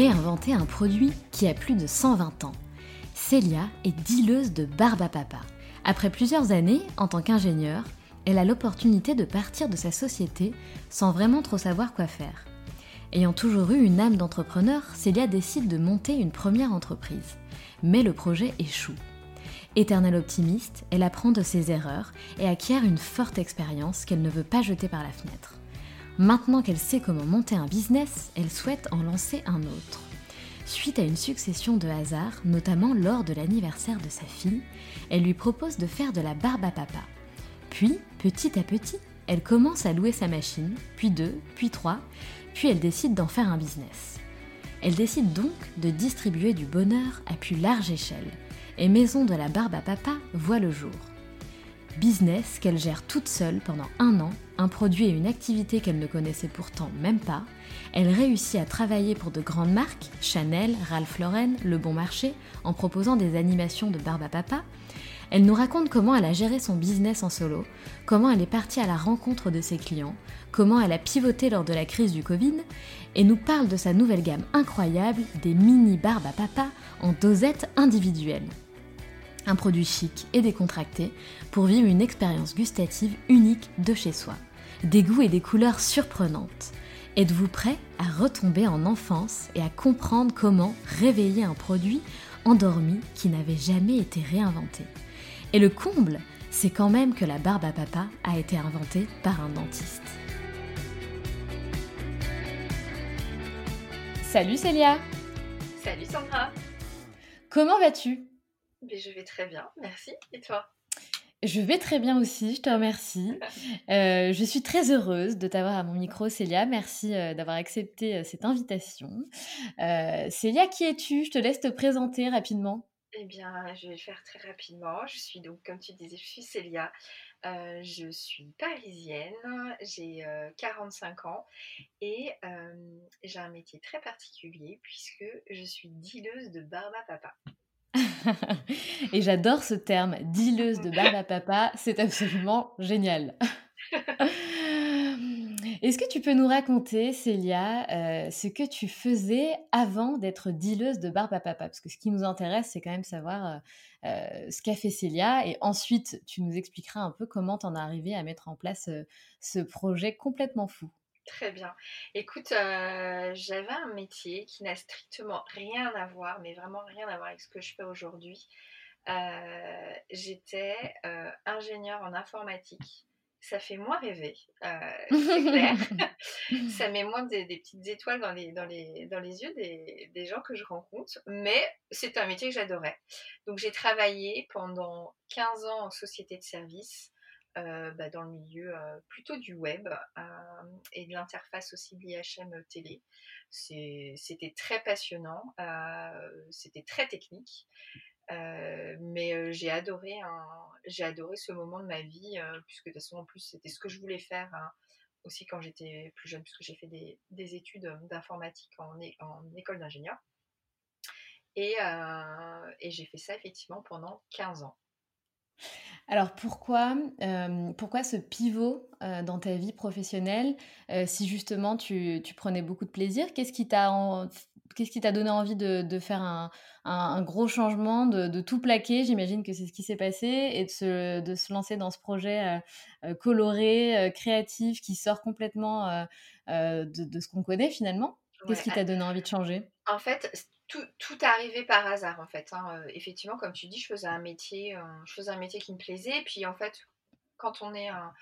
réinventer un produit qui a plus de 120 ans. Célia est dealeuse de barbe à papa. Après plusieurs années en tant qu'ingénieure, elle a l'opportunité de partir de sa société sans vraiment trop savoir quoi faire. Ayant toujours eu une âme d'entrepreneur, Célia décide de monter une première entreprise. Mais le projet échoue. Éternelle optimiste, elle apprend de ses erreurs et acquiert une forte expérience qu'elle ne veut pas jeter par la fenêtre. Maintenant qu'elle sait comment monter un business, elle souhaite en lancer un autre. Suite à une succession de hasards, notamment lors de l'anniversaire de sa fille, elle lui propose de faire de la barbe à papa. Puis, petit à petit, elle commence à louer sa machine, puis deux, puis trois, puis elle décide d'en faire un business. Elle décide donc de distribuer du bonheur à plus large échelle, et Maison de la Barbe à Papa voit le jour. Business qu'elle gère toute seule pendant un an, un produit et une activité qu'elle ne connaissait pourtant même pas, elle réussit à travailler pour de grandes marques, Chanel, Ralph Lauren, Le Bon Marché, en proposant des animations de barbe à papa. Elle nous raconte comment elle a géré son business en solo, comment elle est partie à la rencontre de ses clients, comment elle a pivoté lors de la crise du Covid, et nous parle de sa nouvelle gamme incroyable des mini barbes à papa en dosettes individuelles un produit chic et décontracté pour vivre une expérience gustative unique de chez soi. Des goûts et des couleurs surprenantes. Êtes-vous prêt à retomber en enfance et à comprendre comment réveiller un produit endormi qui n'avait jamais été réinventé? Et le comble, c'est quand même que la barbe à papa a été inventée par un dentiste. Salut Célia Salut Sandra Comment vas-tu? Je vais très bien, merci. Et toi? Je vais très bien aussi, je te remercie. Euh, je suis très heureuse de t'avoir à mon micro, Célia. Merci euh, d'avoir accepté euh, cette invitation. Célia, qui es-tu? Je te laisse te présenter rapidement. Eh bien, je vais le faire très rapidement. Je suis donc, comme tu disais, je suis Célia. je suis parisienne, j'ai 45 ans et j'ai un métier très particulier puisque je suis dealeuse de barbe à papa. Et j'adore ce terme, dileuse de barbe à papa, c'est absolument génial. Est-ce que tu peux nous raconter, Célia, euh, ce que tu faisais avant d'être dileuse de barbe à papa? Parce que ce qui nous intéresse, c'est quand même savoir euh, euh, ce qu'a fait Célia. Et ensuite, tu nous expliqueras un peu comment tu en es arrivée à mettre en place ce projet complètement fou. Très bien. Écoute, euh, j'avais un métier qui n'a strictement rien à voir, mais vraiment rien à voir avec ce que je fais aujourd'hui. Euh, j'étais euh, ingénieure en informatique. Ça fait moins rêver, c'est clair. Ça met moins des, petites étoiles dans les, dans les, dans les yeux des, des gens que je rencontre, mais c'est un métier que j'adorais. Donc j'ai travaillé pendant 15 ans en société de service. Euh, bah, dans le milieu euh, plutôt du web euh, et de l'interface aussi de l'IHM télé. C'était très passionnant, c'était très technique. mais j'ai adoré, ce moment de ma vie, puisque de toute façon, en plus, c'était ce que je voulais faire hein, aussi quand j'étais plus jeune, puisque j'ai fait des, études d'informatique en, école d'ingénieur. Et j'ai fait ça effectivement pendant 15 ans. Alors pourquoi, pourquoi ce pivot dans ta vie professionnelle si justement tu, prenais beaucoup de plaisir? Qu'est-ce qui t'a qu'est-ce qui t'a donné envie de, faire un, gros changement, de, tout plaquer? J'imagine que c'est ce qui s'est passé et de se, de se, lancer dans ce projet coloré, créatif, qui sort complètement de, ce qu'on connaît finalement. Qu'est-ce qui t'a donné envie de changer? En fait, tout, tout arrivé par hasard en fait. Hein. effectivement, comme tu dis, je faisais un métier, je faisais un métier qui me plaisait. Puis en fait, quand on est un,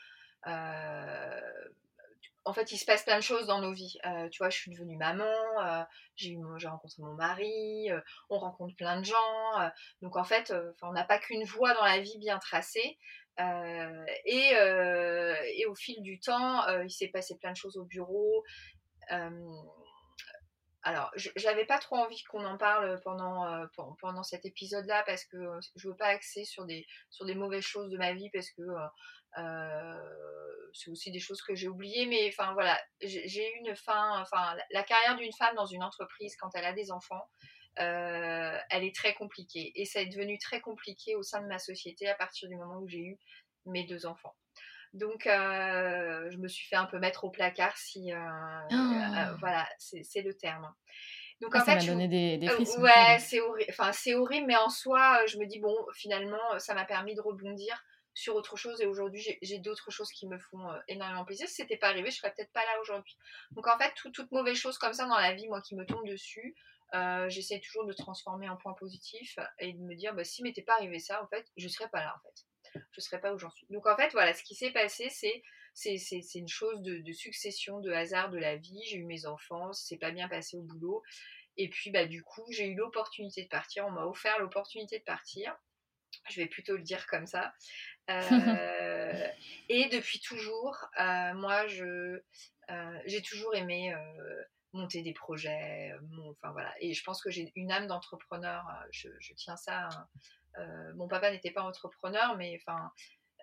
en fait, il se passe plein de choses dans nos vies. tu vois, je suis devenue maman, j'ai rencontré mon mari, on rencontre plein de gens. donc en fait, on n'a pas qu'une voie dans la vie bien tracée. Et, et, au fil du temps, il s'est passé plein de choses au bureau alors, j'avais pas trop envie qu'on en parle pendant, euh, cet épisode-là parce que je veux pas axer sur des, sur des mauvaises choses de ma vie parce que euh, euh, c'est aussi des choses que j'ai oubliées. Mais enfin voilà, j'ai eu une fin, enfin la carrière d'une femme dans une entreprise quand elle a des enfants, elle est très compliquée et ça est devenu très compliqué au sein de ma société à partir du moment où j'ai eu mes deux enfants. Donc, euh, je me suis fait un peu mettre au placard si. Euh, euh, ah. voilà, c'est le terme. Donc, ah, en ça m'a donné des, des frissons. ouais, c'est horrible. Enfin, c'est horrible, mais en soi, je me dis, bon, finalement, ça m'a permis de rebondir sur autre chose et aujourd'hui j'ai d'autres choses qui me font énormément plaisir. Si c'était pas arrivé, je serais peut-être pas là aujourd'hui. Donc en fait, toute mauvaise chose comme ça dans la vie, moi qui me tombe dessus, j'essaie toujours de transformer en point positif et de me dire bah, si m'était pas arrivé ça, en fait, je serais pas là en fait je ne serais pas où j'en suis. Donc en fait, voilà, ce qui s'est passé, c'est c'est une chose de, succession, de hasard de la vie. J'ai eu mes enfants, c'est pas bien passé au boulot. Et puis, bah, du coup, j'ai eu l'opportunité de partir. On m'a offert l'opportunité de partir. Je vais plutôt le dire comme ça. Euh, et depuis toujours, euh, moi, je euh, j'ai toujours aimé monter des projets. enfin voilà. Et je pense que j'ai une âme d'entrepreneur. Je, je, tiens ça euh, mon papa n'était pas entrepreneur, mais enfin,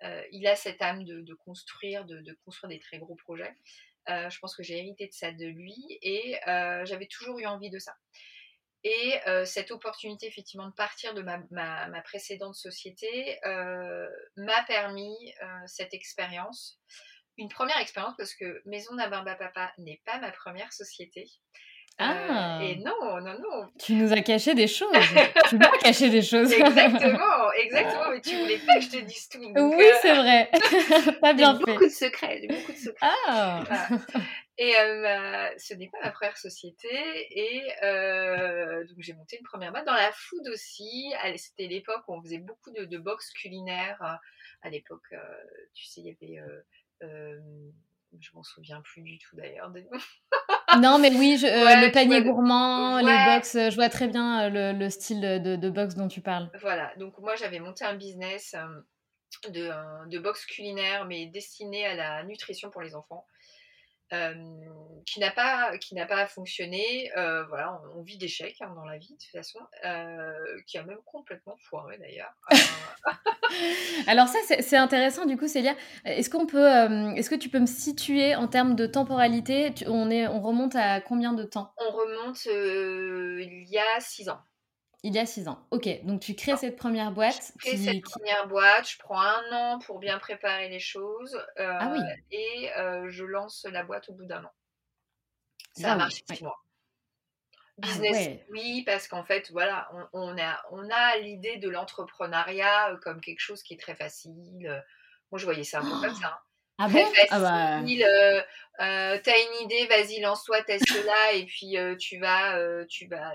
euh, il a cette âme de, construire, de, construire des très gros projets. Euh, je pense que j'ai hérité de ça de lui et j'avais toujours eu envie de ça. Et cette opportunité, effectivement, de partir de ma, précédente société m'a permis cette expérience. Une première expérience parce que Maison d'Abarba Papa n'est pas ma première société. Ah. et non, non, non. Tu nous as caché des choses. tu m'as caché des choses. exactement, exactement. Mais tu voulais pas que je te dise tout. oui, c'est vrai. pas bien fait. Beaucoup de secrets. Beaucoup de secrets. Ah. Et ce n'est pas ma première société. Et donc j'ai monté une première boîte dans la food aussi. C'était l'époque où on faisait beaucoup de, de box culinaires. À l'époque, tu sais, il y avait je m'en souviens plus du tout d'ailleurs. non, mais oui, euh, le panier gourmand, les box, euh, je vois très bien euh, le, style de, de, box dont tu parles. Voilà, donc moi j'avais monté un business de, de box culinaire, mais destiné à la nutrition pour les enfants. Qui n'a pas qui n'a pas fonctionné. Voilà, on, vit d'échecs hein, dans la vie de toute façon, qui a même complètement foiré d'ailleurs. Alors ça c'est intéressant du coup, Célia. Est-ce qu'on peut, est-ce que tu peux me situer en termes de temporalité On est, on remonte à combien de temps? On remonte il y a six ans. Il y a six ans. Ok, donc tu crées cette première boîte. Je crée cette première boîte, je prends un an pour bien préparer les choses. Euh, ah oui. Et euh, je lance la boîte au bout d'un an. Ça a marché six mois. Ah Business, oui, parce qu'en fait, voilà, on, a, on a l'idée de l'entrepreneuriat euh, comme quelque chose qui est très facile. Moi, je voyais ça un peu comme ça. Hein. Ah bon? Ah bah... t'as une idée, vas-y, lance-toi, teste-la, et puis tu vas, tu vas,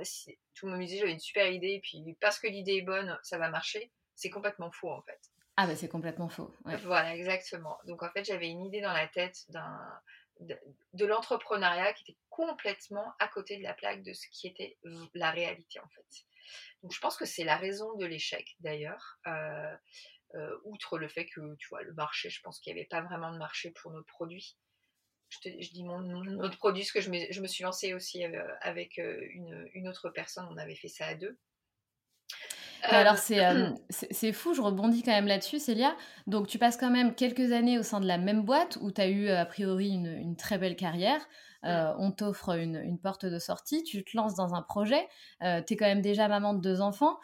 tout le monde me disait j'avais une super idée, et puis parce que l'idée est bonne, ça va marcher. C'est complètement faux en fait. Ah bah c'est complètement faux. Voilà, exactement. Donc en fait, j'avais une idée dans la tête d'un de, l'entrepreneuriat qui était complètement à côté de la plaque de ce qui était la réalité en fait. Donc je pense que c'est la raison de l'échec d'ailleurs. Euh, euh, outre le fait que tu vois le marché, je pense qu'il n'y avait pas vraiment de marché pour nos produits je, dis mon, autre produit, parce que je me, je me suis lancée aussi euh, avec euh, une, une, autre personne, on avait fait ça à deux. alors, c'est fou, je rebondis quand même là-dessus, Célia. Donc, tu passes quand même quelques années au sein de la même boîte où tu as eu, a priori, une, très belle carrière. on t'offre une, porte de sortie, tu te lances dans un projet, tu es quand même déjà maman de deux enfants,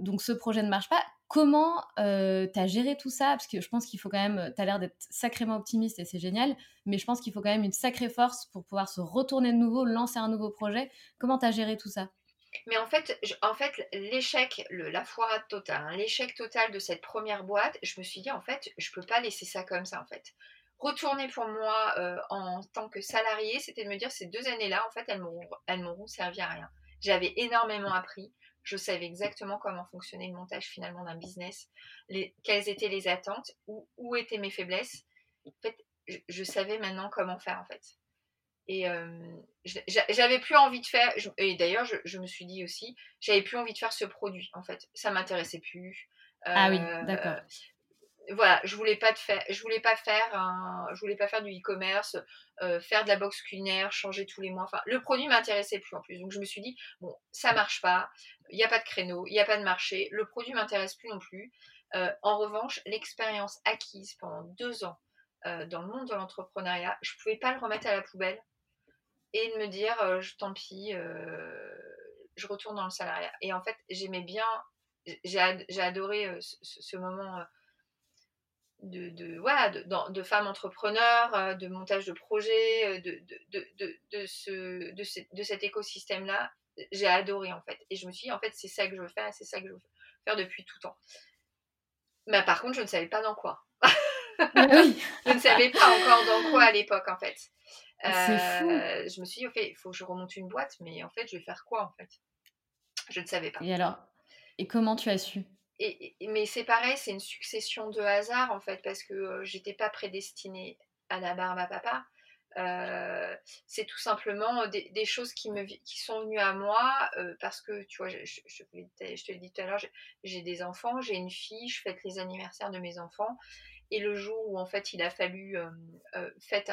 donc ce projet ne marche pas. Comment euh, tu as géré tout ça? Parce que je pense qu'il faut quand même, tu as l'air d'être sacrément optimiste et c'est génial, mais je pense qu'il faut quand même une sacrée force pour pouvoir se retourner de nouveau, lancer un nouveau projet. Comment tu as géré tout ça? Mais en fait, en fait l'échec, la foirade totale, hein, l'échec total de cette première boîte, je me suis dit, en fait, je peux pas laisser ça comme ça, en fait. Retourner pour moi euh, en tant que salarié, c'était de me dire, ces deux années-là, en fait, elles m'auront servi à rien. J'avais énormément appris je savais exactement comment fonctionnait le montage finalement d'un business, quelles étaient les attentes, où, où, étaient mes faiblesses. En fait, je, savais maintenant comment faire en fait. Et euh, j'avais plus envie de faire, et d'ailleurs je, me suis dit aussi, j'avais plus envie de faire ce produit en fait. Ça m'intéressait plus. ah oui, euh, d'accord voilà, je voulais pas faire, je voulais pas faire un, je voulais pas faire du e-commerce, euh, faire de la box culinaire, changer tous les mois. Enfin, le produit m'intéressait plus en plus. Donc je me suis dit bon, ça marche pas, il n'y a pas de créneau, il n'y a pas de marché, le produit m'intéresse plus non plus. Euh, en revanche, l'expérience acquise pendant deux ans euh, dans le monde de l'entrepreneuriat, je pouvais pas le remettre à la poubelle et de me dire tant pis, je retourne dans le salariat. Et en fait, j'aimais bien, j'ai adoré ce moment de, de, voilà, de, de, femmes entrepreneurs, euh, de montage de projets, euh, de, de, de, ce, de, de cet écosystème-là, j'ai adoré en fait. Et je me suis dit, en fait, c'est ça que je veux faire, c'est ça que je veux faire depuis tout temps. Mais par contre, je ne savais pas dans quoi. Ah je ne savais pas encore dans quoi à l'époque en fait. Euh, je me suis dit, ok, il faut que je remonte une boîte, mais en fait, je vais faire quoi en fait? Je ne savais pas. Et alors? Et comment tu as su? Mais c'est pareil, c'est une succession de hasards en fait, parce que euh, j'étais pas prédestinée à la barbe à papa. Euh, c'est tout simplement des, choses qui, sont venues à moi euh, parce que, tu vois, je, te l'ai dit tout à l'heure, j'ai des enfants, j'ai une fille, je fête les anniversaires de mes enfants. Et le jour où en fait il a fallu fêter,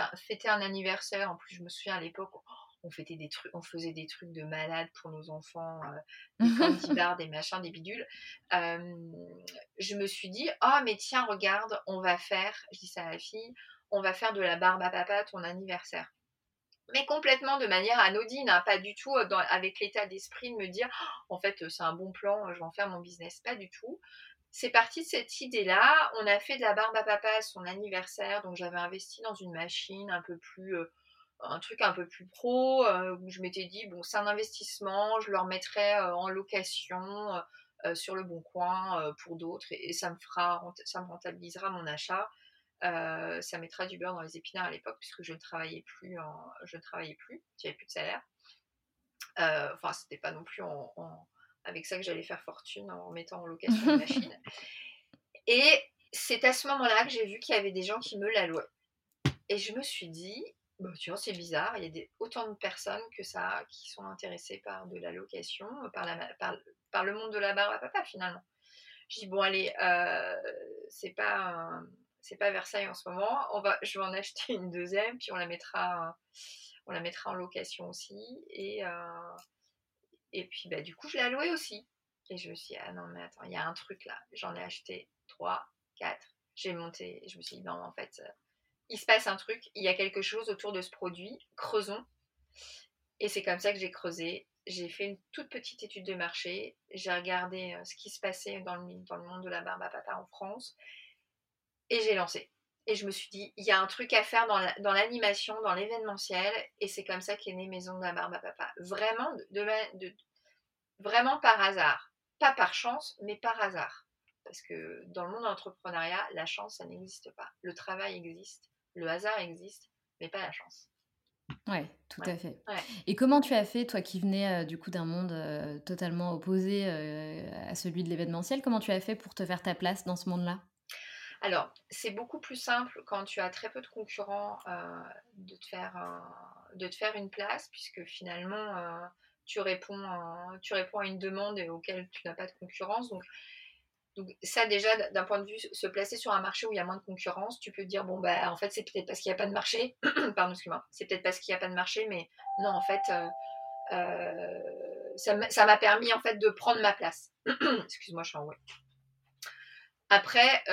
un, anniversaire, en plus je me souviens à l'époque, on, des trucs, on faisait des trucs de malade pour nos enfants, euh, des candy bars, des machins, des bidules. je me suis dit, oh mais tiens, regarde, on va faire, je dis ça à la fille, on va faire de la barbe à papa ton anniversaire. Mais complètement de manière anodine, hein, pas du tout avec l'état d'esprit de me dire, oh, en fait, c'est un bon plan, je vais en faire mon business, pas du tout c'est parti de cette idée-là. On a fait de la barbe à papa à son anniversaire, donc j'avais investi dans une machine un peu plus euh, un truc un peu plus pro, euh, où je m'étais dit, bon, c'est un investissement, je le remettrai euh, en location euh, sur le bon coin pour d'autres, et, ça me fera, ça me rentabilisera mon achat. ça mettra du beurre dans les épinards à l'époque, puisque je ne travaillais plus, je ne travaillais plus, j'avais plus de salaire. enfin, c'était pas non plus avec ça que j'allais faire fortune en mettant en location une machine. Et c'est à ce moment-là que j'ai vu qu'il y avait des gens qui me la louaient. Et je me suis dit, bah, tu vois, c'est bizarre, il y a autant de personnes que ça qui sont intéressées par de la location, par, la, par, le monde de la barbe à papa finalement. Je dis, bon, allez, euh, c'est pas, Versailles en ce moment, je vais en acheter une deuxième, puis on la mettra, en location aussi. Et, euh, et puis, bah, du coup, je l'ai allouée aussi. Et je me suis dit, ah non, mais attends, il y a un truc là. J'en ai acheté trois, quatre. J'ai monté, je me suis dit, non, en fait, il se passe un truc, il y a quelque chose autour de ce produit, creusons. Et c'est comme ça que j'ai creusé. J'ai fait une toute petite étude de marché, j'ai regardé euh, ce qui se passait dans le, monde de la barbe à papa en France, et j'ai lancé. Et je me suis dit, il y a un truc à faire dans l'animation, dans l'événementiel, et c'est comme ça qu'est née Maison de la barbe à papa. Vraiment, vraiment par hasard. Pas par chance, mais par hasard. Parce que dans le monde de l'entrepreneuriat, la chance, ça n'existe pas. Le travail existe le hasard existe, mais pas la chance. Ouais, tout à fait. Et comment tu as fait, toi qui venais euh, du coup d'un monde euh, totalement opposé euh, à celui de l'événementiel, comment tu as fait pour te faire ta place dans ce monde-là? Alors, c'est beaucoup plus simple quand tu as très peu de concurrents de, te faire, de te faire une place, puisque finalement, tu, réponds, tu réponds à une demande auquel tu n'as pas de concurrence. Donc, donc ça déjà, d'un point de vue, se placer sur un marché où il y a moins de concurrence, tu peux dire, bon, bah en fait c'est peut-être parce qu'il n'y a pas de marché, pardon, excuse-moi, c'est peut-être parce qu'il n'y a pas de marché, mais non, en fait, euh, euh, ça m'a permis en fait de prendre ma place. Excuse-moi, je suis en ouais. Après,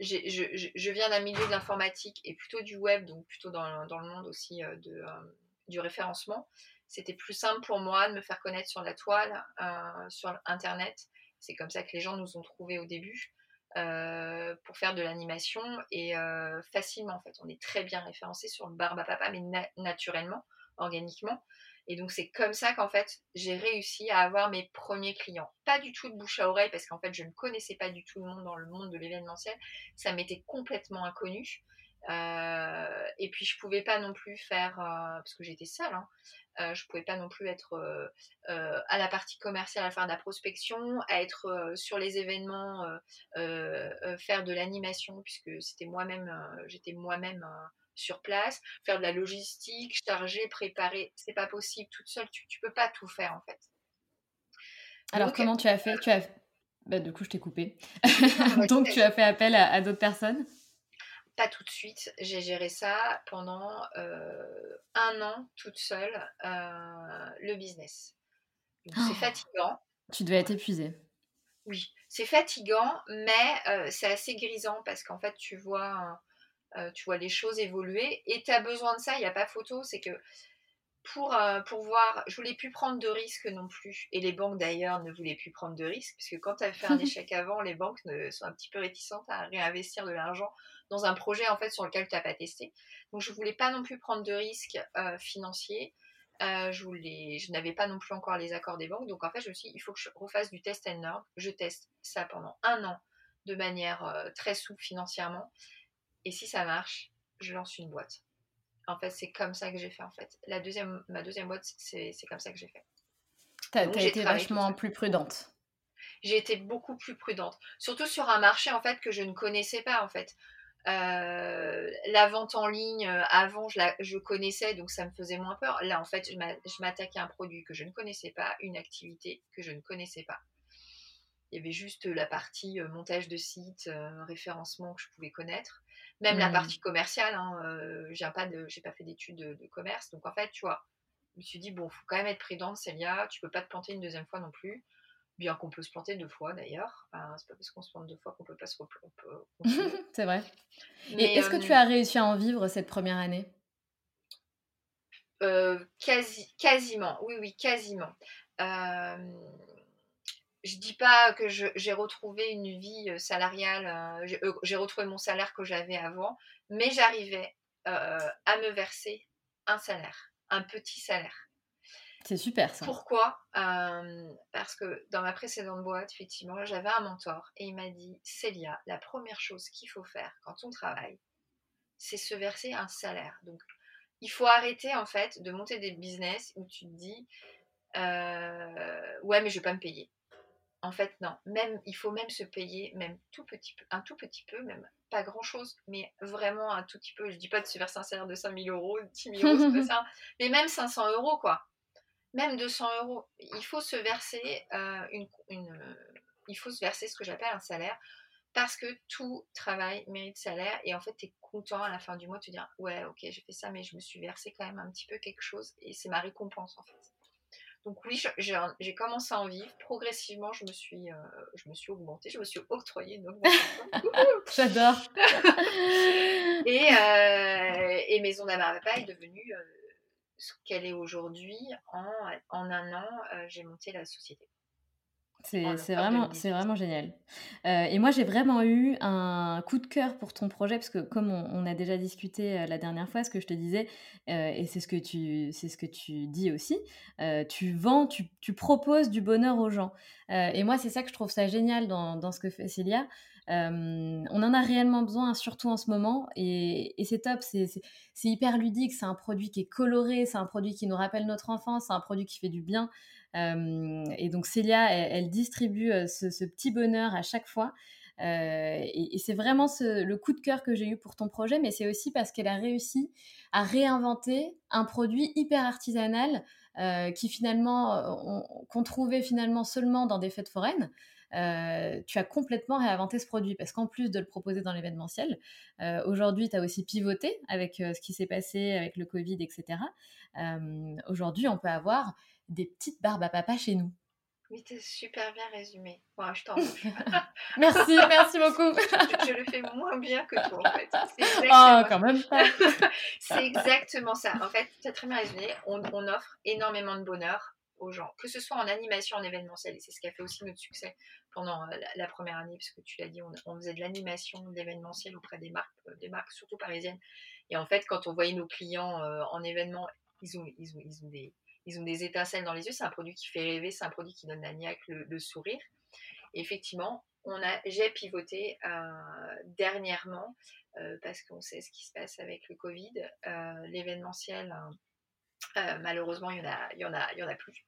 je, viens d'un milieu de l'informatique et plutôt du web, donc plutôt dans, dans le monde aussi de, du référencement. C'était plus simple pour moi de me faire connaître sur la toile, sur Internet. C'est comme ça que les gens nous ont trouvés au début. Euh, pour faire de l'animation et euh, facilement en fait. On est très bien référencé sur le Barba Papa, mais naturellement, organiquement. Et donc c'est comme ça qu'en fait j'ai réussi à avoir mes premiers clients. Pas du tout de bouche à oreille parce qu'en fait je ne connaissais pas du tout le monde dans le monde de l'événementiel. Ça m'était complètement inconnu. Euh, et puis je pouvais pas non plus faire, parce que j'étais seule, hein, euh, je pouvais pas non plus être euh, euh, à la partie commerciale à faire de la prospection, à être sur les événements, faire de l'animation puisque c'était moi-même, j'étais moi-même sur place, faire de la logistique, charger, préparer, c'est pas possible toute seule, tu, tu peux pas tout faire en fait. Alors comment tu as fait? Tu as bah, du coup je t'ai coupé. Donc tu as fait appel à d'autres personnes? Pas tout de suite. J'ai géré ça pendant euh, un an toute seule, euh, le business. c'est oh. fatigant. Tu devais être épuisée. Oui, c'est fatigant, mais euh, c'est assez grisant parce qu'en fait, tu vois, tu vois les choses évoluer et tu as besoin de ça. Il n'y a pas photo. C'est que pour, pour voir, je voulais plus prendre de risques non plus. Et les banques d'ailleurs ne voulaient plus prendre de risques, parce que quand tu as fait un échec avant, les banques sont un petit peu réticentes à réinvestir de l'argent dans un projet en fait sur lequel tu n'as pas testé. Donc je voulais pas non plus prendre de risques euh, financiers. Euh, je, voulais, je n'avais pas non plus encore les accords des banques. Donc en fait, je me suis dit, il faut que je refasse du test and learn. Je teste ça pendant un an de manière euh, très souple financièrement. Et si ça marche, je lance une boîte. En fait, c'est comme ça que j'ai fait en fait. La deuxième, ma deuxième boîte, c'est comme ça que j'ai fait. Tu as, été vachement plus prudente. J'ai été beaucoup plus prudente. Surtout sur un marché en fait que je ne connaissais pas en fait. Euh, la vente en ligne, euh, avant, je, la, je, connaissais, donc ça me faisait moins peur. Là, en fait, je m'attaquais à un produit que je ne connaissais pas, une activité que je ne connaissais pas. Il y avait juste la partie montage de site, référencement que je pouvais connaître. Même la mmh. partie commerciale, hein, j'ai pas, pas fait d'études de, de, commerce. Donc, en fait, tu vois, je me suis dit, bon, faut quand même être prudente, Célia, tu peux pas te planter une deuxième fois non plus bien qu'on peut se planter deux fois d'ailleurs. c'est pas parce qu'on se plante deux fois qu'on peut pas se replanter. c'est vrai. Et est-ce que tu as réussi à en vivre cette première année? Euh, quasi, quasiment, oui, oui, quasiment. Euh, je dis pas que j'ai retrouvé une vie euh, salariale, j'ai retrouvé mon salaire que j'avais avant, mais j'arrivais à me verser un salaire, un petit salaire. C'est super ça. Pourquoi? Parce que dans ma précédente boîte, effectivement, j'avais un mentor et il m'a dit Célia, la première chose qu'il faut faire quand on travaille, c'est se verser un salaire. Donc, il faut arrêter en fait de monter des business où tu te dis Ouais, mais je vais pas me payer. En fait, non. Même, il faut même se payer, même tout petit peu, un tout petit peu, même pas grand chose, mais vraiment un tout petit peu. Je dis pas de se verser un salaire de 5000 euros, 10 000 euros, c'est ça. Mais même 500 euros, quoi même 200 euros, il faut se verser euh, une, euh, il faut se verser ce que j'appelle un salaire parce que tout travail mérite salaire et en fait tu es content à la fin du mois de te dire ouais ok j'ai fait ça mais je me suis versé quand même un petit peu quelque chose et c'est ma récompense en fait. Donc oui, j'ai commencé à en vivre. Progressivement, je me suis, euh, je me suis augmentée, je me suis octroyée J'adore. et, et Maison d'Amara est devenue ce qu'elle est aujourd'hui, en, en, un an, euh, j'ai monté la société. C'est vraiment, vraiment génial. Euh, et moi, j'ai vraiment eu un coup de cœur pour ton projet, parce que comme on, a déjà discuté euh, la dernière fois, ce que je te disais, et c'est ce, que tu, ce que tu dis aussi, tu vends, tu, tu, proposes du bonheur aux gens. et moi, c'est ça que je trouve ça génial dans, dans ce que fait Célia, on en a réellement besoin, surtout en ce moment, et, c'est top, c'est hyper ludique, c'est un produit qui est coloré, c'est un produit qui nous rappelle notre enfance, c'est un produit qui fait du bien. Et donc Célia, elle, distribue ce, petit bonheur à chaque fois. et, c'est vraiment le coup de cœur que j'ai eu pour ton projet, mais c'est aussi parce qu'elle a réussi à réinventer un produit hyper artisanal qui finalement qu'on trouvait finalement seulement dans des fêtes foraines. Euh, tu as complètement réinventé ce produit parce qu'en plus de le proposer dans l'événementiel, euh, aujourd'hui, tu as aussi pivoté avec euh, ce qui s'est passé avec le Covid, etc. aujourd'hui, on peut avoir des petites barbes à papa chez nous. Oui, t'es super bien résumé. Moi, je t'en Merci, merci beaucoup. je, le fais moins bien que toi, en fait. Oh, quand même pas. c'est exactement ça. En fait, tu as très bien résumé. On, offre énormément de bonheur aux gens, que ce soit en animation, en événementiel. Et c'est ce qui a fait aussi notre succès pendant euh, la, première année, parce que tu l'as dit, on, faisait de l'animation, de l'événementiel auprès des marques, euh, des marques surtout parisiennes. Et en fait, quand on voyait nos clients euh, en événement, ils ont, ils ont, ils ont des ils ont des étincelles dans les yeux. C'est un produit qui fait rêver, c'est un produit qui donne la niaque, le, sourire. effectivement, on a, j'ai pivoté euh, dernièrement euh, parce qu'on sait ce qui se passe avec le Covid. Euh, l'événementiel, malheureusement, il y en a, il y en a, il y en a plus.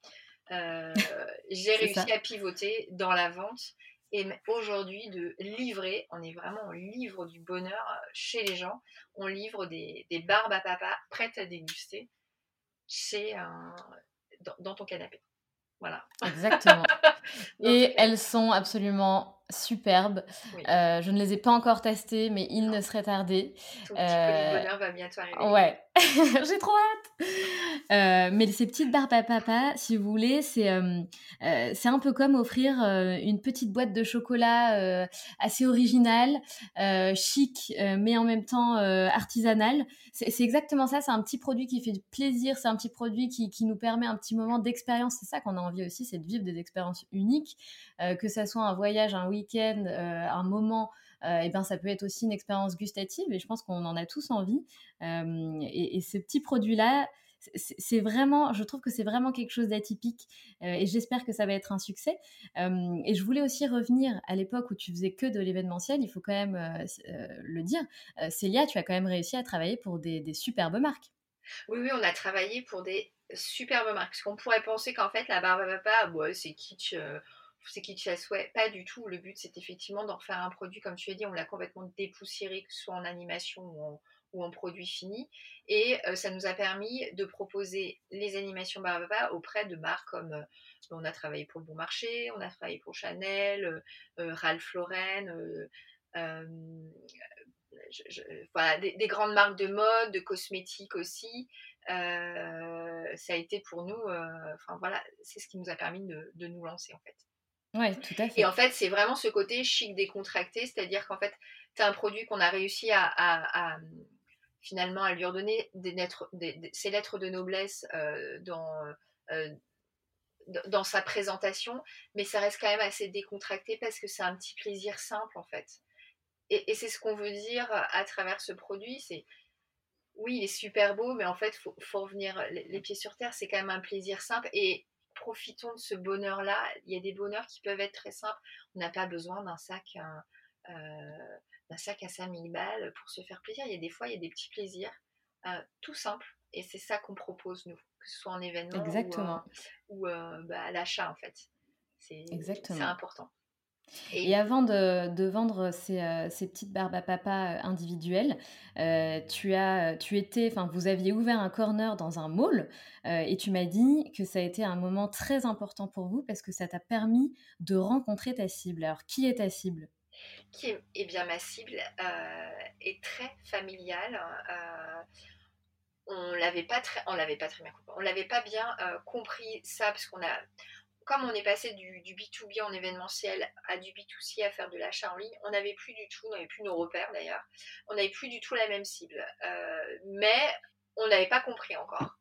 j'ai réussi à pivoter dans la vente et aujourd'hui de livrer, on est vraiment, on livre du bonheur chez les gens, on livre des, des barbes à papa prêtes à déguster chez un, dans, ton canapé. Voilà. Exactement. Et elles sont absolument superbes. Euh, je ne les ai pas encore testées, mais il ne serait tardé. Ton petit euh, bonheur va bientôt arriver. Ouais, j'ai trop hâte. Euh, mais ces petites barbes à papa, si vous voulez, c'est c'est un peu comme offrir une petite boîte de chocolat assez originale, chic, mais en même temps artisanale. C'est exactement ça. C'est un petit produit qui fait plaisir. C'est un petit produit qui, qui nous permet un petit moment d'expérience. C'est ça qu'on a envie aussi, c'est de vivre des expériences uniques, que ça soit un voyage, un week-end, euh, un moment, euh, et ben ça peut être aussi une expérience gustative et je pense qu'on en a tous envie. Euh, et, ce petit produit-là, c'est vraiment, je trouve que c'est vraiment quelque chose d'atypique et j'espère que ça va être un succès. et je voulais aussi revenir à l'époque où tu faisais que de l'événementiel, il faut quand même le dire. Célia, tu as quand même réussi à travailler pour des, superbes marques. Oui, oui, on a travaillé pour des superbes marques. Parce qu'on pourrait penser qu'en fait, la barbe à papa, c'est kitsch, c'est à souhait. Pas du tout. Le but, c'est effectivement d'en faire un produit, comme tu as dit, on l'a complètement dépoussiéré, que ce soit en animation ou en, produit fini. Et euh, ça nous a permis de proposer les animations Barbaba auprès de marques comme euh, on a travaillé pour le Bon Marché, on a travaillé pour Chanel, euh, Ralph Lauren. voilà, des, grandes marques de mode, de cosmétiques aussi. ça a été pour nous, enfin voilà, c'est ce qui nous a permis de nous lancer en fait. Et en fait, c'est vraiment ce côté chic décontracté, c'est-à-dire qu'en fait, tu as un produit qu'on a réussi à, finalement à lui redonner lettres, ses lettres de noblesse euh, dans, euh, dans sa présentation, mais ça reste quand même assez décontracté parce que c'est un petit plaisir simple en fait. Et, c'est ce qu'on veut dire à travers ce produit, c'est oui, il est super beau, mais en fait, faut, faut, revenir les pieds sur terre, c'est quand même un plaisir simple. Et profitons de ce bonheur-là. Il y a des bonheurs qui peuvent être très simples. On n'a pas besoin d'un sac, euh, d'un sac à 5000 balles pour se faire plaisir. Il y a des fois, il y a des petits plaisirs euh, tout simples. Et c'est ça qu'on propose, nous, que ce soit en événement ou, euh, bah, à l'achat, en fait. C'est important. Et, avant de, vendre ces, euh, ces, petites barbes à papa euh, individuelles, euh, tu as, tu étais, enfin, vous aviez ouvert un corner dans un mall et tu m'as dit que ça a été un moment très important pour vous parce que ça t'a permis de rencontrer ta cible. Alors, qui est ta cible? Qui est, eh bien, ma cible est très familiale. on l'avait pas très, on l'avait pas très bien compris. On l'avait pas bien compris ça parce qu'on a comme on est passé du, B2B en événementiel à du B2C à faire de l'achat en ligne, on n'avait plus du tout, on n'avait plus nos repères d'ailleurs, on n'avait plus du tout la même cible. Euh, mais on n'avait pas compris encore.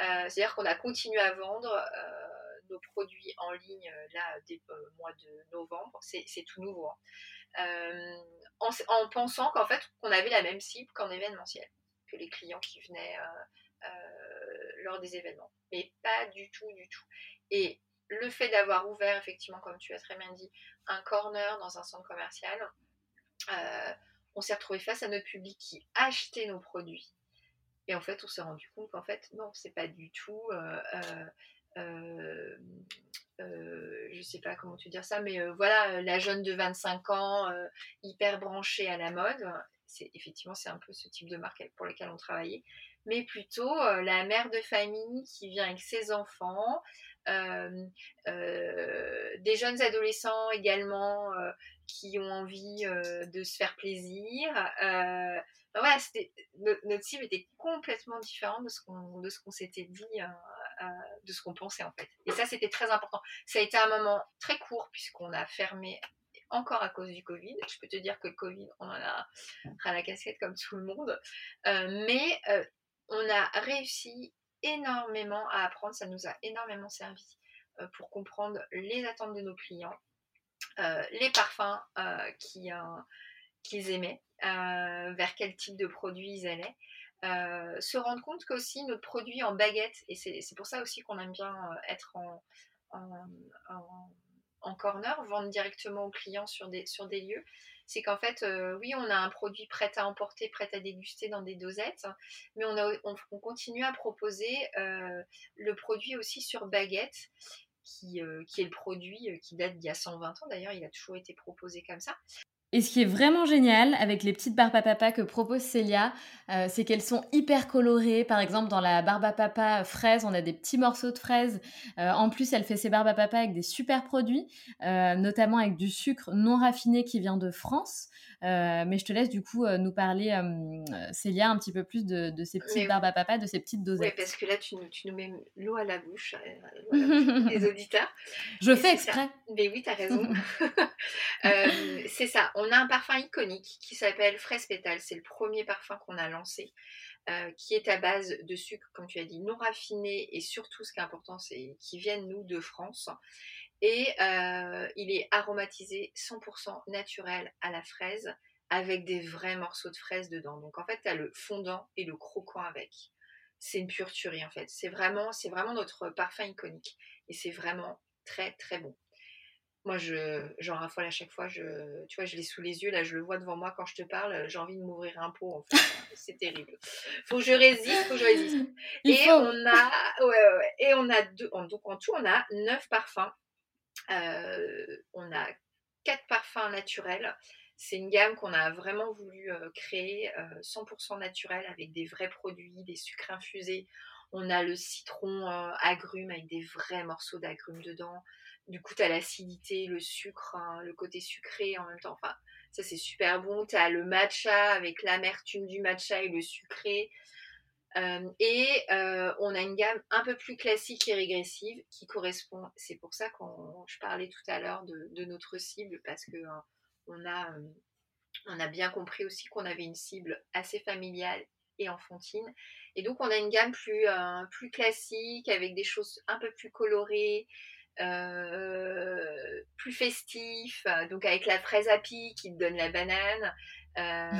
Euh, c'est-à-dire qu'on a continué à vendre euh, nos produits en ligne là dès mois de novembre, c'est tout nouveau, hein. en, en, pensant qu'en fait qu'on avait la même cible qu'en événementiel, que les clients qui venaient lors des événements. Mais pas du tout, du tout. Et le fait d'avoir ouvert, effectivement, comme tu as très bien dit, un corner dans un centre commercial, euh, on s'est retrouvé face à notre public qui achetait nos produits. Et en fait, on s'est rendu compte qu'en fait, non, c'est pas du tout. Euh, euh, je sais pas comment tu dire ça, mais voilà, la jeune de 25 ans, hyper branchée à la mode, c'est effectivement c'est un peu ce type de marque pour lequel on travaillait, mais plutôt la mère de famille qui vient avec ses enfants, euh, euh, des jeunes adolescents également euh, qui ont envie de se faire plaisir. voilà, notre cible était complètement différente de ce qu'on s'était dit de ce qu'on pensait en fait. Et ça, c'était très important. Ça a été un moment très court puisqu'on a fermé encore à cause du Covid. Je peux te dire que le Covid, on en a à la casquette comme tout le monde. mais on a réussi énormément à apprendre, ça nous a énormément servi pour comprendre les attentes de nos clients, les parfums qu'ils aimaient, vers quel type de produit ils allaient. se rendre compte qu'aussi notre produit en baguette, et c'est pour ça aussi qu'on aime bien être en, corner, vendre directement aux clients sur des, sur des lieux, c'est qu'en fait, oui, on a un produit prêt à emporter, prêt à déguster dans des dosettes, mais on, a, on continue à proposer le produit aussi sur baguette. Qui, qui, est le produit qui date d'il y a 120 ans. D'ailleurs, il a toujours été proposé comme ça. Et ce qui est vraiment génial avec les petites barbes à que propose Célia, euh, c'est qu'elles sont hyper colorées. Par exemple, dans la barbe à papa fraise, on a des petits morceaux de fraises. Euh, en plus, elle fait ses barbes à avec des super produits, euh, notamment avec du sucre non raffiné qui vient de France. Mais je te laisse du coup nous parler, Célia, un petit peu plus de, ces petites barbes à papa, de ces petites dosettes. Oui, parce que là, tu nous, tu nous mets l'eau à la bouche, les auditeurs. Je fais exprès. Mais oui, tu as raison. c'est ça on a un parfum iconique qui s'appelle Fraise Pétale. C'est le premier parfum qu'on a lancé, euh, qui est à base de sucre, comme tu as dit, non raffiné et surtout, ce qui est important, c'est qu'ils viennent, nous, de France. Et euh, il est aromatisé 100% naturel à la fraise avec des vrais morceaux de fraise dedans. Donc en fait, tu as le fondant et le croquant avec. C'est une pure tuerie en fait. C'est vraiment, c'est vraiment notre parfum iconique. Et c'est vraiment très très bon. Moi, je, j'en raffole à chaque fois. Je, tu vois, je l'ai sous les yeux. Là, je le vois devant moi quand je te parle. J'ai envie de m'ouvrir un pot. En fait. C'est terrible. Faut que je résiste. Faut que je résiste. et on a, ouais, ouais, et on a deux. Donc en tout, on a neuf parfums. Euh, on a quatre parfums naturels. C'est une gamme qu'on a vraiment voulu euh, créer 100% euh, naturelle avec des vrais produits, des sucres infusés. On a le citron agrume avec des vrais morceaux d'agrumes dedans. Du coup, tu as l'acidité, le sucre, hein, le côté sucré en même temps. Enfin, ça, c'est super bon. Tu as le matcha avec l'amertume du matcha et le sucré. Euh, et euh, on a une gamme un peu plus classique et régressive qui correspond. C'est pour ça que je parlais tout à l'heure de, notre cible parce que euh, on, a, on a bien compris aussi qu'on avait une cible assez familiale et enfantine. Et donc on a une gamme plus, plus classique avec des choses un peu plus colorées, plus festif, donc avec la fraise à qui te donne la banane. Euh,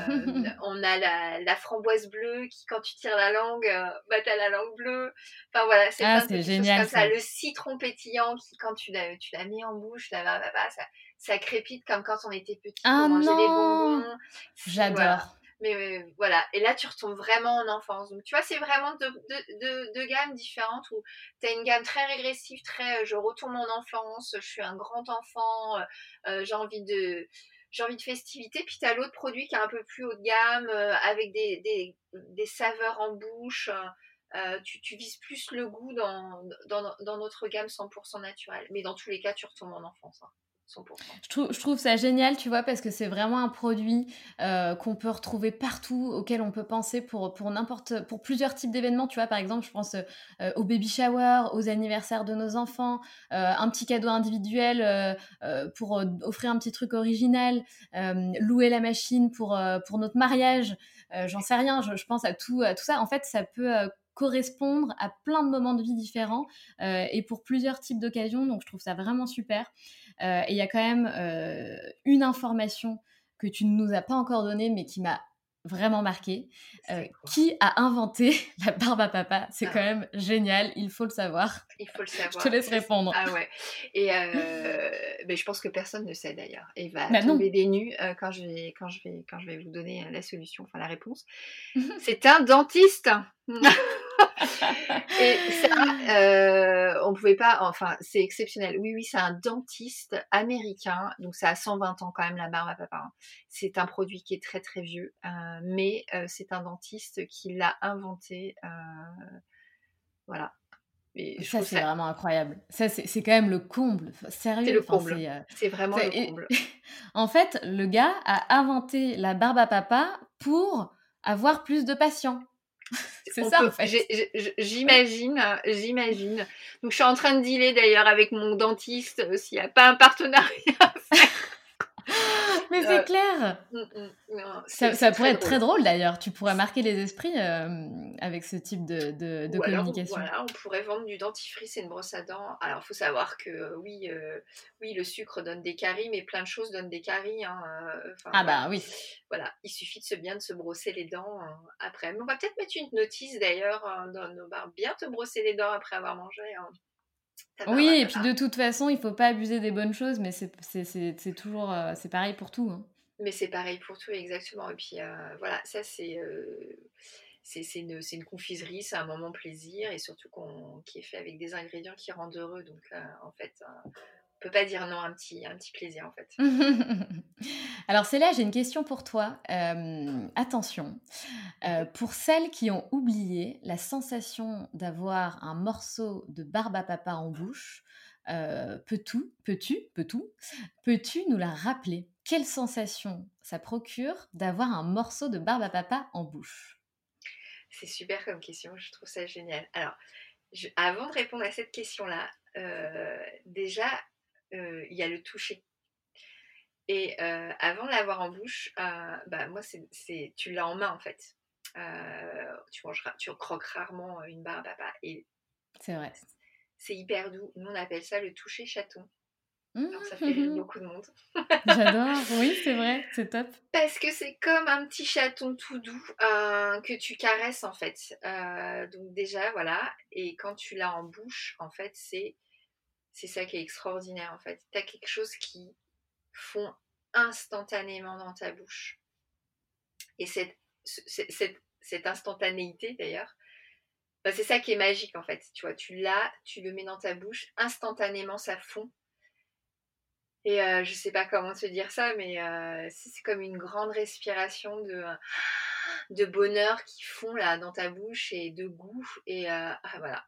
on a la, framboise bleue qui, quand tu tires la langue, bah, t'as la langue bleue. Enfin voilà, c'est ah, génial. Comme ça. Le citron pétillant qui, quand tu l'as, tu l'as mis en bouche, là, bah, bah, ça, ça crépite comme quand on était petit ah, des bonbons. J'adore. Mais voilà, et là tu retombes vraiment en enfance. Donc tu vois, c'est vraiment deux, de, gammes différentes où tu as une gamme très régressive, très euh, je retourne en enfance, je suis un grand enfant, euh, euh, j'ai envie de j'ai envie de festivité. Puis tu as l'autre produit qui est un peu plus haut de gamme, avec des, saveurs en bouche. tu, tu, vises plus le goût dans, notre gamme 100% naturelle. Mais dans tous les cas, tu retombes en enfance. Hein. Je trouve, ça génial, tu vois, parce que c'est vraiment un produit euh, qu'on peut retrouver partout, auquel on peut penser pour, pour n'importe, pour plusieurs types d'événements. Tu vois, par exemple, je pense euh, au baby shower, aux anniversaires de nos enfants, euh, un petit cadeau individuel pour offrir un petit truc original, louer la machine pour, pour notre mariage. J'en sais rien, je, je, pense à tout, à tout ça. En fait, ça peut correspondre à plein de moments de vie différents et pour plusieurs types d'occasions. Donc, je trouve ça vraiment super. Euh, et il y a quand même euh, une information que tu ne nous as pas encore donnée, mais qui m'a vraiment marqué. Euh, qui a inventé la barbe à papa? C'est ah. quand même génial, il faut le savoir. Il faut le savoir. Je te laisse répondre. Ah ouais. Et ben, je pense que personne ne sait d'ailleurs. Et va bah tomber des nues quand, je vais, quand, je vais, quand je vais vous donner la solution, enfin la réponse. C'est un dentiste et ça, euh, on pouvait pas, enfin, c'est exceptionnel. Oui, oui, c'est un dentiste américain, donc ça a 120 ans quand même la barbe à papa. Hein. C'est un produit qui est très très vieux, euh, mais euh, c'est un dentiste qui l'a inventé. voilà. Et ça, c'est vraiment incroyable. Ça, c'est quand même le comble. Sérieux. C'est le comble. c'est vraiment le comble. en fait, le gars a inventé la barbe à papa pour avoir plus de patients. C'est ça, en fait. J'imagine, j'imagine. Donc, je suis en train de dealer d'ailleurs avec mon dentiste euh, s'il n'y a pas un partenariat à faire. Mais c'est euh, clair. Mm, mm, ça, pourrait être très drôle d'ailleurs. Tu pourrais marquer les esprits euh, avec ce type de, de, communication. voilà, on pourrait vendre du dentifrice et une brosse à dents. Alors, il faut savoir que euh, oui, oui, le sucre donne des caries, mais plein de choses donnent des caries. Hein, ah bah oui. Voilà, il suffit de se bien de se brosser les dents après. Mais on va peut-être mettre une notice d'ailleurs dans nos bars. Bien te brosser les dents après avoir mangé. Hein. Oui, et puis de toute façon, il faut pas abuser des bonnes choses, mais c'est toujours euh, c'est pareil pour tout. Hein. Mais c'est pareil pour tout, exactement. Et puis euh, voilà, ça c'est euh, c'est une, une, confiserie, c'est un moment plaisir et surtout qu'on qui est fait avec des ingrédients qui rendent heureux. Donc en fait, peut pas dire non un petit, un petit plaisir en fait. Alors Célia, j'ai une question pour toi. Euh, attention, euh, pour celles qui ont oublié la sensation d'avoir un morceau de barbe à papa en bouche, euh, peux-tu, peux-tu, peux-tu, peux-tu nous la rappeler? Quelle sensation ça procure d'avoir un morceau de barbe à papa en bouche? C'est super comme question, je trouve ça génial. Alors, avant de répondre à cette question-là, déjà, il y a le toucher. Et avant de l'avoir en bouche, bah, moi, c'est, tu l'as en main en fait. tu, mangeras, tu croques rarement une barbe papa. Et c'est vrai. C'est hyper doux. Nous, on appelle ça le toucher chaton. Alors, ça fait mmh. beaucoup de monde. J'adore, oui, c'est vrai, c'est top. Parce que c'est comme un petit chaton tout doux que tu caresses en fait. donc déjà, voilà. Et quand tu l'as en bouche, en fait, c'est c'est ça qui est extraordinaire en fait. Tu as quelque chose qui fond instantanément dans ta bouche. Et cette, cette, instantanéité d'ailleurs, bah, c'est ça qui est magique en fait. Tu vois, tu l'as, tu le mets dans ta bouche, instantanément ça fond. Et euh, je sais pas comment te dire ça, mais euh, c'est comme une grande respiration de, de bonheur qui fond là dans ta bouche et de goût. Et euh, ah, voilà.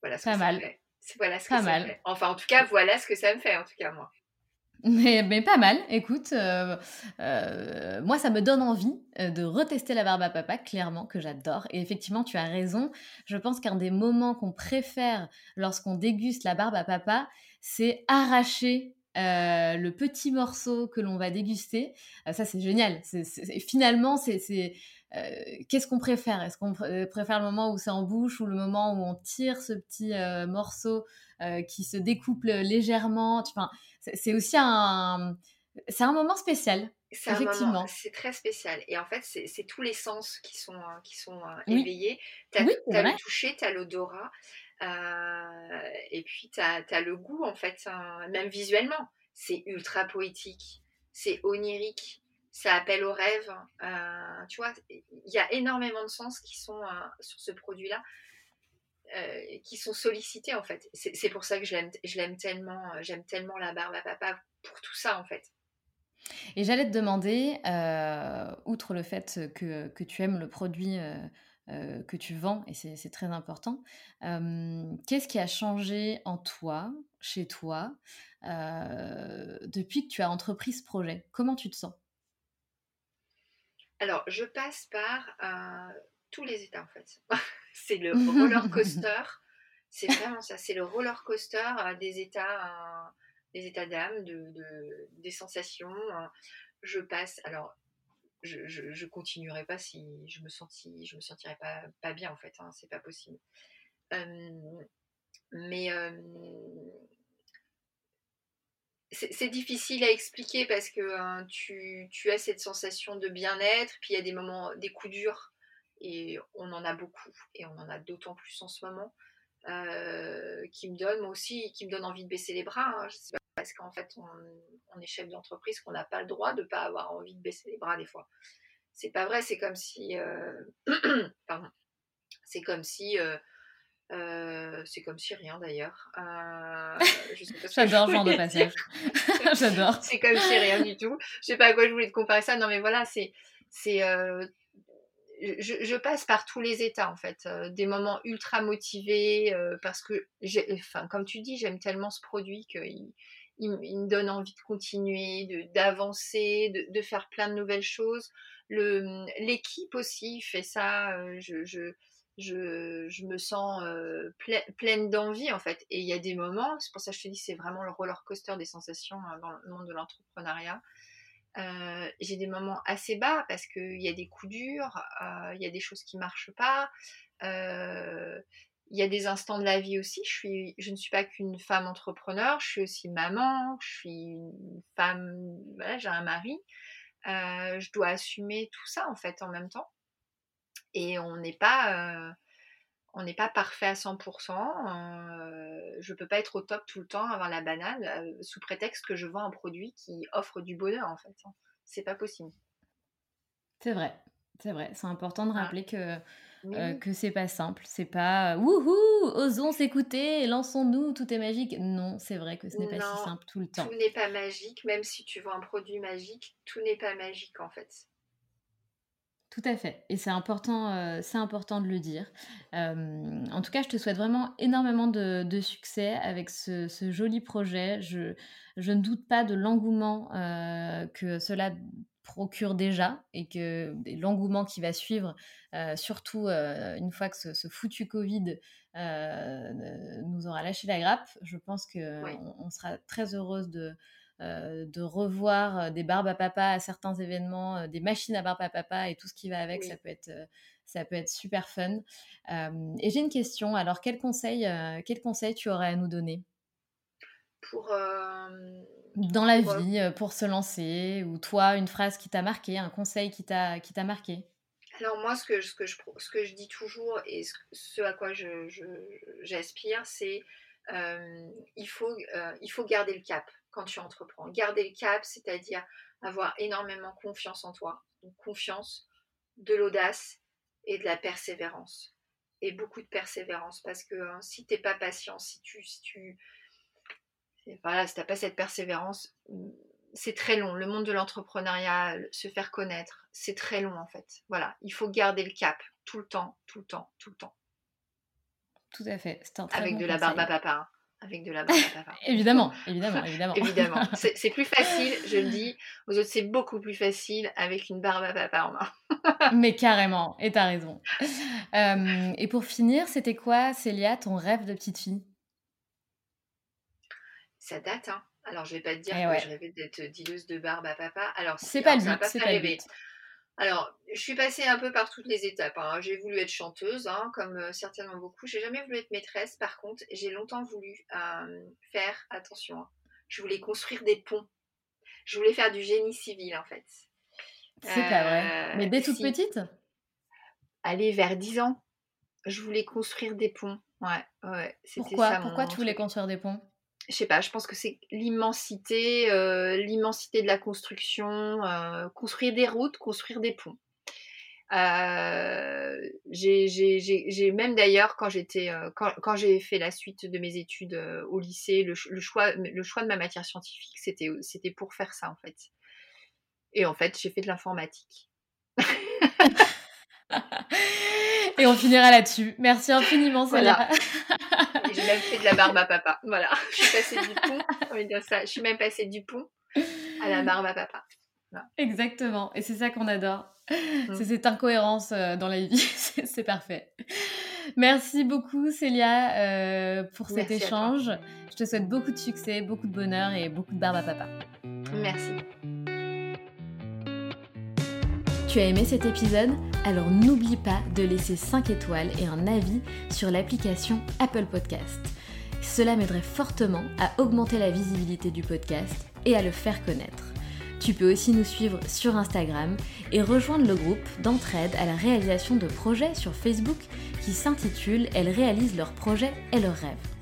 Voilà ce que mal. Fait. Voilà ce que ça mal. fait. Enfin, en tout cas, voilà ce que ça me fait, en tout cas, moi. Mais, mais pas mal, écoute, euh, euh, moi ça me donne envie euh, de retester la barbe à papa, clairement, que j'adore. Et effectivement, tu as raison, je pense qu'un des moments qu'on préfère lorsqu'on déguste la barbe à papa, c'est arracher le petit morceau que l'on va déguster. ça c'est génial, finalement c'est qu'est-ce qu'on préfère? Est-ce qu'on euh, préfère le moment où c'est en bouche ou le moment où on tire ce petit euh, morceau qui se découpe légèrement? Enfin, C'est aussi un, c'est un moment spécial. Effectivement. C'est très spécial. Et en fait, c'est tous les sens qui sont, qui sont éveillés. Tu as, le toucher, tu as l'odorat. et puis, tu as, le goût, en fait, hein, même visuellement. C'est ultra poétique. C'est onirique ça appelle au rêve. Euh, tu vois, il y a énormément de sens qui sont euh, sur ce produit-là, euh, qui sont sollicités en fait. C'est pour ça que je l'aime tellement, j'aime tellement la barbe à papa pour tout ça en fait. Et j'allais te demander, outre le fait que, que, tu aimes le produit que tu vends, et c'est très important, qu'est-ce qui a changé en toi, chez toi, depuis que tu as entrepris ce projet? Comment tu te sens? Alors, je passe par euh, tous les états en fait. c'est le roller coaster. c'est vraiment ça. C'est le roller coaster euh, des états, euh, des états d'âme, de, des sensations. je passe. Alors, je, je, continuerai pas si je me senti, je me sentirais pas, pas bien en fait. Hein, c'est pas possible. mais c'est difficile à expliquer parce que hein, tu, as cette sensation de bien-être, puis il y a des moments, des coups durs, et on en a beaucoup, et on en a d'autant plus en ce moment, euh, qui me donnent, moi aussi, qui me donnent envie de baisser les bras. Hein. parce qu'en fait, on, est chef d'entreprise, qu'on n'a pas le droit de ne pas avoir envie de baisser les bras des fois. C'est pas vrai, c'est comme si. Euh, pardon. C'est comme si. Euh, euh, c'est comme si rien d'ailleurs. Euh, J'adore ce genre de passage. J'adore. C'est comme si rien du tout. Je sais pas à quoi je voulais te comparer ça. Non mais voilà, c'est. c'est euh, je, je, passe par tous les états en fait. des moments ultra motivés parce que, enfin, comme tu dis, j'aime tellement ce produit qu'il il, me donne envie de continuer, d'avancer, de, de, faire plein de nouvelles choses. l'équipe aussi fait ça. Je, je, je, je me sens pleine d'envie en fait. Et il y a des moments, c'est pour ça que je te dis, c'est vraiment le roller coaster des sensations hein, dans le monde de l'entrepreneuriat. j'ai des moments assez bas parce qu'il y a des coups durs, il y a des choses qui marchent pas. Il y a des instants de la vie aussi. Je, suis, je ne suis pas qu'une femme entrepreneur, je suis aussi maman, je suis une femme, voilà, j'ai un mari. je dois assumer tout ça en fait en même temps. Et on n'est pas, on n'est pas parfait à 100%. je ne peux pas être au top tout le temps, avoir la banane, sous prétexte que je vends un produit qui offre du bonheur en fait. Hein. C'est pas possible. C'est vrai, c'est vrai. C'est important de rappeler que que c'est pas simple, c'est pas wouhou, osons s'écouter, lançons-nous, tout est magique. Non, c'est vrai que ce n'est pas si simple tout le temps. Tout n'est pas magique, même si tu vends un produit magique, tout n'est pas magique en fait. Tout à fait. Et c'est important, euh, c'est important de le dire. Euh, en tout cas, je te souhaite vraiment énormément de, succès avec ce, joli projet. Je, je, ne doute pas de l'engouement euh, que cela procure déjà et que l'engouement qui va suivre, surtout une fois que ce, foutu Covid nous aura lâché la grappe. Je pense qu'on on sera très heureuse de, de revoir euh, des barbes à papa à certains événements, euh, des machines à barbe à papa et tout ce qui va avec, ça, peut être, ça peut être super fun. et j'ai une question, alors quel conseil, quel conseil tu aurais à nous donner? Pour, Dans la vie, pour se lancer, ou toi, une phrase qui t'a marqué, un conseil qui t'a marqué? Alors moi, ce que, ce, que je, ce que je dis toujours et ce, à quoi j'aspire, je, c'est il, faut, il faut garder le cap quand tu entreprends. Garder le cap, c'est-à-dire avoir énormément confiance en toi, confiance, de l'audace et de la persévérance. Et beaucoup de persévérance parce que hein, si tu n'es pas patient, si tu, si tu voilà, si n'as pas cette persévérance, c'est très long. Le monde de l'entrepreneuriat, se faire connaître, c'est très long en fait. Voilà, il faut garder le cap tout le temps, tout le temps, tout le temps. Tout à fait. Avec de la barbe à papa. Avec de la barbe à papa. évidemment, évidemment, évidemment. évidemment. C'est plus facile, je le dis. Aux autres, c'est beaucoup plus facile avec une barbe à papa en main. Mais carrément, et t'as raison. Euh, et pour finir, c'était quoi, Célia, ton rêve de petite fille? Ça date, hein. Alors, je vais pas te dire eh que je rêvais d'être dileuse de barbe à papa. Alors, c'est pas le but, c'est pas le but. Alors, je suis passée un peu par toutes les étapes. Hein. J'ai voulu être chanteuse, hein, comme euh, certainement beaucoup. J'ai jamais voulu être maîtresse. Par contre, j'ai longtemps voulu euh, faire, attention, hein, je voulais construire des ponts. Je voulais faire du génie civil, en fait. C'est pas vrai. Euh, Mais dès toute petite? Aller vers 10 ans, je voulais construire des ponts. Ouais, ouais. Pourquoi, Pourquoi tu voulais construire des ponts? Je sais pas, je pense que c'est l'immensité, euh, l'immensité de la construction, euh, construire des routes, construire des ponts. Euh, j'ai même d'ailleurs quand j'étais quand, j'ai fait la suite de mes études au lycée, le, choix le choix de ma matière scientifique, c'était pour faire ça en fait. Et en fait, j'ai fait de l'informatique. Et on finira là-dessus. Merci infiniment, Célia. J'ai même fait de la barbe à papa. Voilà. Je suis passée du pont. On va dire ça. Je suis même passée du pont à la barbe à papa. Exactement. Et c'est ça qu'on adore. Mm. C'est cette incohérence euh, dans la vie. c'est parfait. Merci beaucoup, Célia, euh, pour cet échange. Je te souhaite beaucoup de succès, beaucoup de bonheur et beaucoup de barbe à papa. Merci. Tu as aimé cet épisode Alors n'oublie pas de laisser 5 étoiles et un avis sur l'application Apple Podcast. Cela m'aiderait fortement à augmenter la visibilité du podcast et à le faire connaître. Tu peux aussi nous suivre sur Instagram et rejoindre le groupe d'entraide à la réalisation de projets sur Facebook qui s'intitule Elles réalisent leurs projets et leurs rêves.